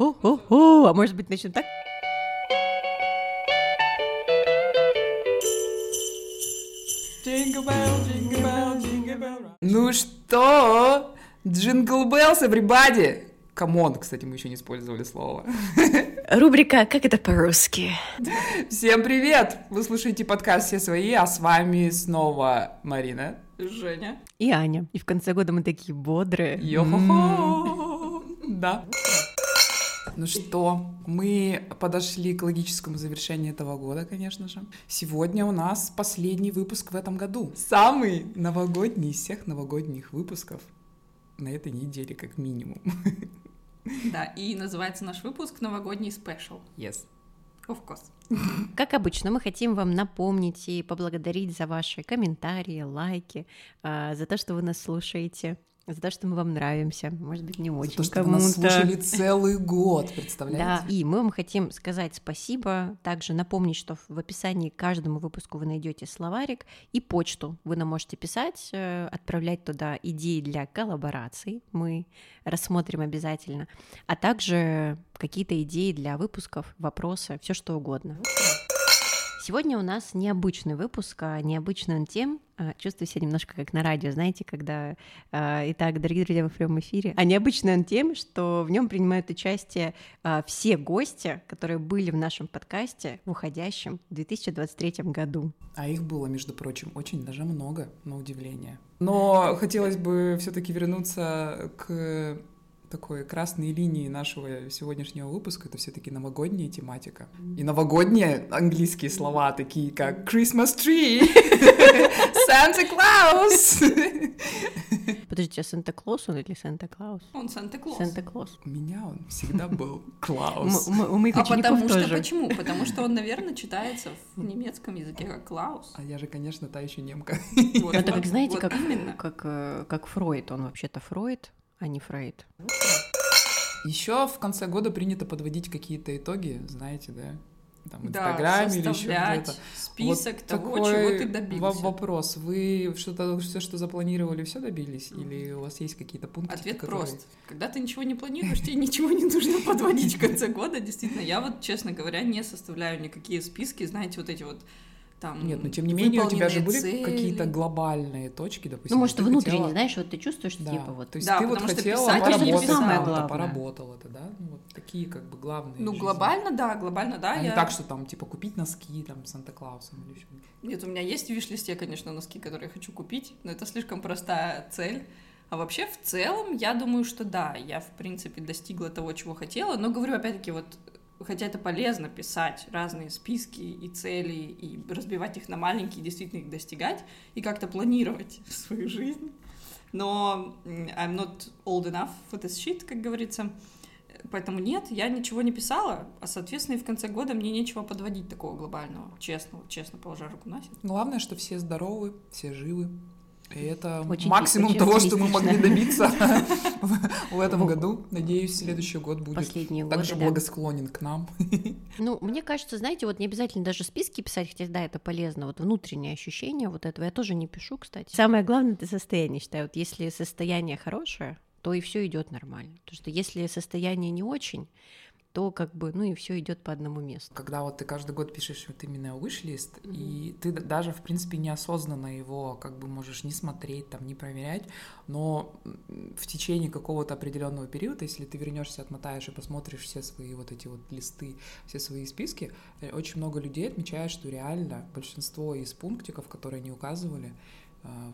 Хо-хо-хо-хо. А может быть, начнем так? Ну что? Jingle Bells, everybody! Come on, кстати, мы еще не использовали слово. Рубрика «Как это по-русски?» Всем привет! Вы слушаете подкаст «Все свои», а с вами снова Марина, Женя. И Аня. И в конце года мы такие бодрые. Йо-хо-хо! Да. Ну что, мы подошли к логическому завершению этого года, конечно же. Сегодня у нас последний выпуск в этом году. Самый новогодний из всех новогодних выпусков на этой неделе, как минимум. Да, и называется наш выпуск «Новогодний спешл». Yes. Of course. Как обычно, мы хотим вам напомнить и поблагодарить за ваши комментарии, лайки, а, за то, что вы нас слушаете, за то, что мы вам нравимся. Может быть, не очень За то, что вы нас слушали целый год, Да, представляете? и мы вам хотим сказать спасибо, также напомнить, что в описании к каждому выпуску вы найдете словарик и почту. Вы нам можете писать, э, отправлять туда идеи для коллабораций, мы рассмотрим обязательно, а также какие-то идеи для выпусков, вопросы, все что угодно. Сегодня у нас необычный выпуск, а необычный он тем, а, чувствую себя немножко как на радио, знаете, когда, а, итак, дорогие друзья, мы в прямом эфире, а необычный он тем, что в нем принимают участие а, все гости, которые были в нашем подкасте в уходящем 2023 году. А их было, между прочим, очень даже много, на удивление. Но хотелось бы все-таки вернуться к такой красной линии нашего сегодняшнего выпуска. Это все-таки новогодняя тематика. И новогодние английские слова, такие как Christmas tree, Santa Claus. Подождите, а Санта-Клаус он или Санта-Клаус? Он Санта-Клаус. Санта-Клаус. У меня он всегда был Клаус. м- У моих А потому что почему? Потому что он, наверное, читается в немецком языке как Клаус. А я же, конечно, та еще немка. Вот, Это вот, как, знаете, вот как, именно. как, э, как Фройд, он вообще-то Фройд, а не Фрейд. Еще в конце года принято подводить какие-то итоги, знаете, да? Там, в Да, Инстаграме или еще составлять где-то. список Вот того, такой чего ты добился. вопрос. Вы что-то, все, что запланировали, все добились? Или у вас есть какие-то пункты? Ответ которые- прост. Когда ты ничего не планируешь, тебе ничего не нужно подводить в конце года. Действительно, я вот, честно говоря, не составляю никакие списки, знаете, вот эти вот там Нет, но тем не менее у тебя же были цели. какие-то глобальные точки, допустим. Ну, может, ты внутренне, хотела- знаешь, вот ты чувствуешь, что Да. типа вот... То есть Да, ты вот потому что хотела это поработать главное. поработал это, да? Ну, вот такие как бы главные Ну, жизни. глобально, да, глобально, да. А я... не так, что там, типа, купить носки там Санта-Клаусом или еще. Нет, у меня есть в виш-листе, конечно, носки, которые я хочу купить, но это слишком простая цель. А вообще, в целом, я думаю, что да, я, в принципе, достигла того, чего хотела, но говорю, опять-таки, вот хотя это полезно писать разные списки и цели, и разбивать их на маленькие, действительно их достигать, и как-то планировать свою жизнь. Но I'm not old enough for this shit, как говорится. Поэтому нет, я ничего не писала, а, соответственно, и в конце года мне нечего подводить такого глобального, честно, вот честно положа руку на сердце. Главное, что все здоровы, все живы. И это Очень максимум очень того, что мы могли добиться в- этом году. Надеюсь, следующий год будет также благосклонен к нам. Ну, мне кажется, знаете, вот не обязательно даже списки писать, хотя да, это полезно, вот внутреннее ощущение вот этого я тоже не пишу, кстати. Самое главное это состояние, считаю. Вот если состояние хорошее, то и все идет нормально. Потому что если состояние не очень, то как бы, ну и все идет по одному месту. Когда вот ты каждый год пишешь вот именно wish-лист, и ты даже, в принципе, неосознанно его как бы можешь не смотреть, там, не проверять, но в течение какого-то определенного периода, если ты вернешься, отмотаешь и посмотришь все свои вот эти вот листы, все свои списки, э, очень много людей отмечают, что реально большинство из пунктиков, которые они указывали,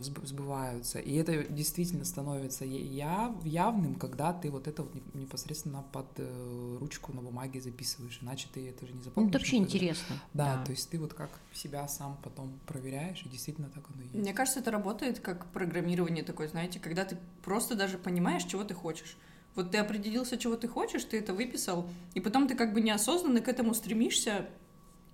сбываются. И это действительно становится я- явным, когда ты вот это вот не- непосредственно под э, ручку на бумаге записываешь, иначе ты это же не Ну, запомнишь. это вообще интересно. Да, то есть ты вот как себя сам потом проверяешь, и действительно так оно и есть. Мне кажется, это работает как программирование такое, знаете, когда ты просто даже понимаешь, чего ты хочешь. Вот ты определился, чего ты хочешь, ты это выписал, и потом ты как бы неосознанно к этому стремишься,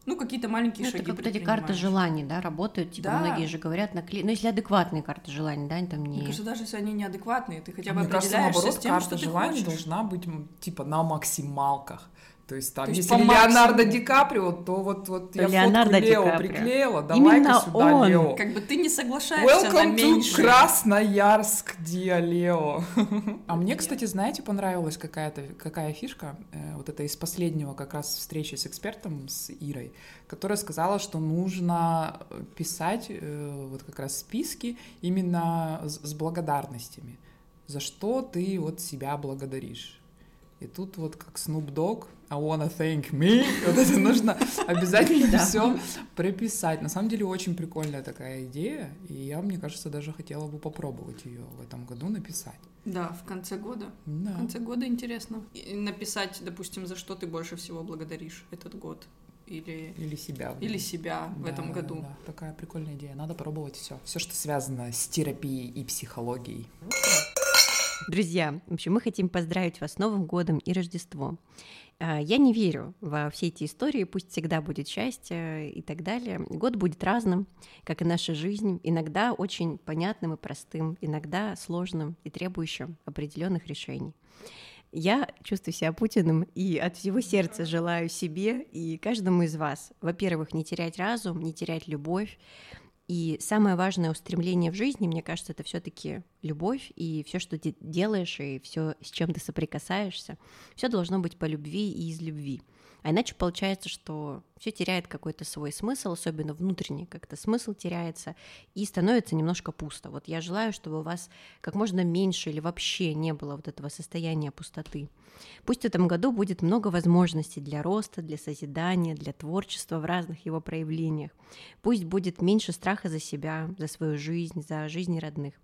ну, какие-то маленькие Ну, это шаги как вот эти карты желаний, да, работают, типа Да. многие же говорят, накле... ну если адекватные карты желаний, да, они там Мне не... кажется, даже если они неадекватные, ты хотя бы Мне кажется, определяешься наоборот, с тем, карта что ты желаний хочешь. должна быть типа на максималках. То есть там, То есть если Леонардо. Ди Каприо, то вот, вот я Леонардо фотку Ди Лео Каприо. приклеила, Именно давай-ка сюда он. Лео. Как бы ты не соглашаешься на Welcome to меньше. Красноярск, Диа Лео. А мне, кстати, знаете, понравилась какая-то какая фишка, э, вот это из последнего как раз встречи с экспертом, с Ирой, которая сказала, что нужно писать э, вот как раз списки именно с благодарностями. За что ты вот себя благодаришь. И тут вот как Snoop Dogg, I wanna thank me, вот это нужно обязательно все прописать. На самом деле очень прикольная такая идея, и я, мне кажется, даже хотела бы попробовать ее в этом году написать. Да, в конце года. В Да. конце года интересно. И написать, допустим, за что ты больше всего благодаришь этот год. Или, Или себя. или себя в Да, этом да, году. да. Такая прикольная идея. Надо пробовать все. Все, что связано с терапией и психологией. Друзья, в общем, мы хотим поздравить вас с Новым годом и Рождеством. А, Я не верю во все эти истории, пусть всегда будет счастье и так далее. Год будет разным, как и наша жизнь, иногда очень понятным и простым, иногда сложным и требующим определенных решений. Я чувствую себя Путиным и от всего сердца желаю себе и каждому из вас, во-первых, не терять разум, не терять любовь, и самое важное устремление в жизни, мне кажется, это все-таки любовь и все, что ты делаешь, и все, с чем ты соприкасаешься, все должно быть по любви и из любви. А иначе получается, что все теряет какой-то свой смысл, особенно внутренний, как-то смысл теряется, и становится немножко пусто. Вот я желаю, чтобы у вас как можно меньше или вообще не было вот этого состояния пустоты. Пусть в этом году будет много возможностей для роста, для созидания, для творчества в разных его проявлениях. Пусть будет меньше страха за себя, за свою жизнь, за жизни родных.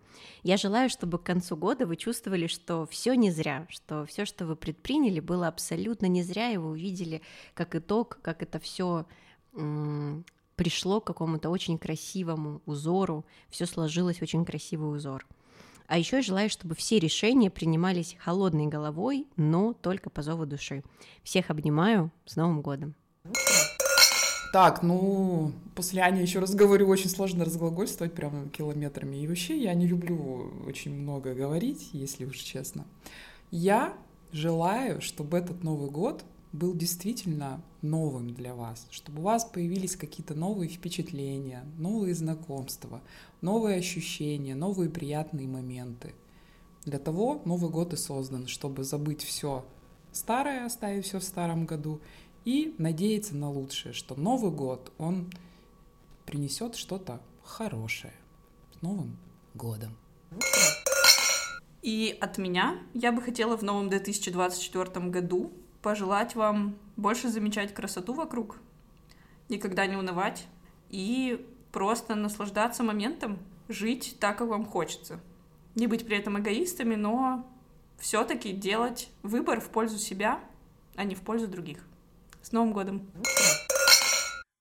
Я желаю, чтобы к концу года вы чувствовали, что все не зря, что все, что вы предприняли, было абсолютно не зря, и вы увидели как итог, как это все пришло к какому-то очень красивому узору, все сложилось очень красивый узор. А еще я желаю, чтобы все решения принимались холодной головой, но только по зову души. Всех обнимаю. С Новым годом! Так, ну, после Ани еще раз говорю, очень сложно разглагольствовать прямо километрами. И вообще я не люблю очень много говорить, если уж честно. Я желаю, чтобы этот Новый год был действительно новым для вас, чтобы у вас появились какие-то новые впечатления, новые знакомства, новые ощущения, новые приятные моменты. Для того Новый год и создан, чтобы забыть все старое, оставить все в старом году и надеяться на лучшее, что Новый год, он принесет что-то хорошее. С Новым годом! И от меня я бы хотела в новом 2024 году пожелать вам больше замечать красоту вокруг, никогда не унывать и просто наслаждаться моментом, жить так, как вам хочется. Не быть при этом эгоистами, но все-таки делать выбор в пользу себя, а не в пользу других. С Новым годом!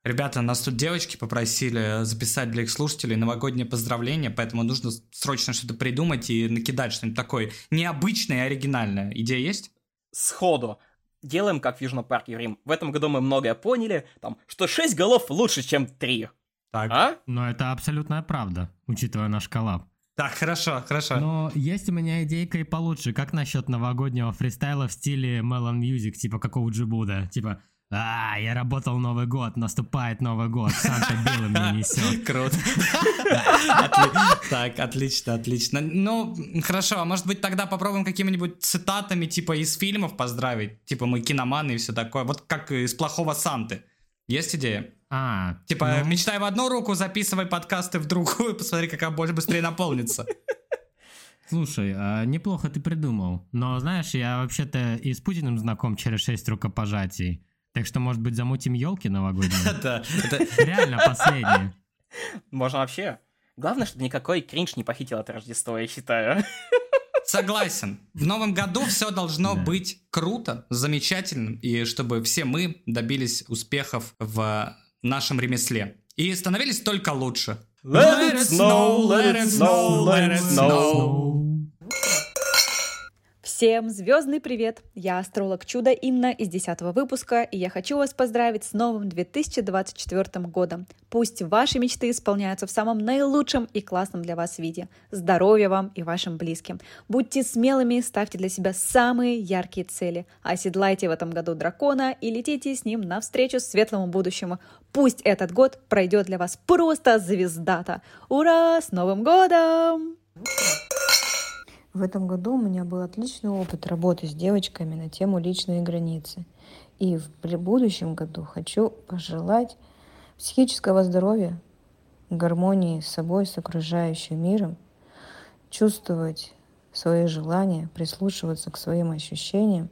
Ребята, нас тут девочки попросили записать для их слушателей новогоднее поздравление, поэтому нужно срочно что-то придумать и накидать что-нибудь такое необычное и оригинальное. Идея есть? Сходу. Делаем как в Южном парке Рим. В этом году мы многое поняли, там, что 6 голов лучше, чем 3. Так. А? Но это абсолютная правда, учитывая наш коллаб. Так, хорошо, хорошо. Но есть у меня идейка и получше. Как насчет новогоднего фристайла в стиле Melon Music, типа как у Джибуда? Типа, а, я работал Новый год, наступает Новый год, Санта белый мне несет. Круто. Так, отлично, отлично. Ну, хорошо, а может быть тогда попробуем какими-нибудь цитатами типа из фильмов поздравить? Типа мы киноманы и все такое. Вот как из «Плохого Санты». Есть идея? А, Типа, ну, мечтай в одну руку, записывай подкасты в другую, посмотри, какая больше быстрее наполнится. Слушай, а, неплохо ты придумал. Но знаешь, я вообще-то и с Путиным знаком через шесть рукопожатий. Так что, может быть, замутим елки новогодние? Это, это Реально последние. Можно вообще. Главное, чтобы никакой кринж не похитил это Рождество, я считаю. согласен. В новом году все должно Да. быть круто, замечательным, и чтобы все мы добились успехов в нашем ремесле. И становились только лучше. Let it snow, let it snow, let it snow. Всем звездный привет! Я астролог Чудо Инна из 10 выпуска, и я хочу вас поздравить с новым 2024 годом. Пусть ваши мечты исполняются в самом наилучшем и классном для вас виде. Здоровья вам и вашим близким. Будьте смелыми, ставьте для себя самые яркие цели. Оседлайте в этом году дракона и летите с ним навстречу светлому будущему. Пусть этот год пройдет для вас просто звездата. Ура! С Новым годом! В этом году у меня был отличный опыт работы с девочками на тему личные границы. И в будущем году хочу пожелать психического здоровья, гармонии с собой, с окружающим миром, чувствовать свои желания, прислушиваться к своим ощущениям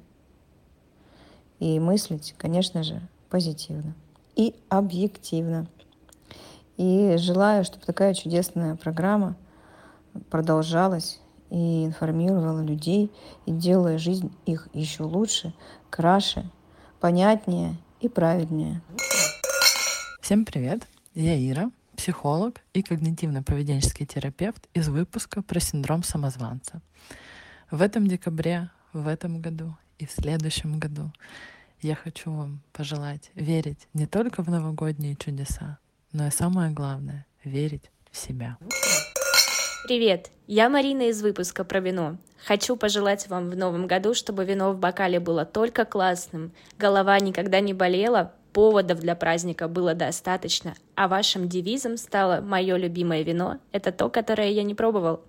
и мыслить, конечно же, позитивно и объективно. И желаю, чтобы такая чудесная программа продолжалась и информировала людей, и делая жизнь их еще лучше, краше, понятнее и праведнее. Всем привет! Я Ира, психолог и когнитивно-поведенческий терапевт из выпуска про синдром самозванца. В этом декабре, в этом году и в следующем году я хочу вам пожелать верить не только в новогодние чудеса, но и самое главное — верить в себя. Привет, я Марина из выпуска про вино. Хочу пожелать вам в новом году, чтобы вино в бокале было только классным, голова никогда не болела, поводов для праздника было достаточно, а вашим девизом стало «Мое любимое вино» — это то, которое я не пробовал.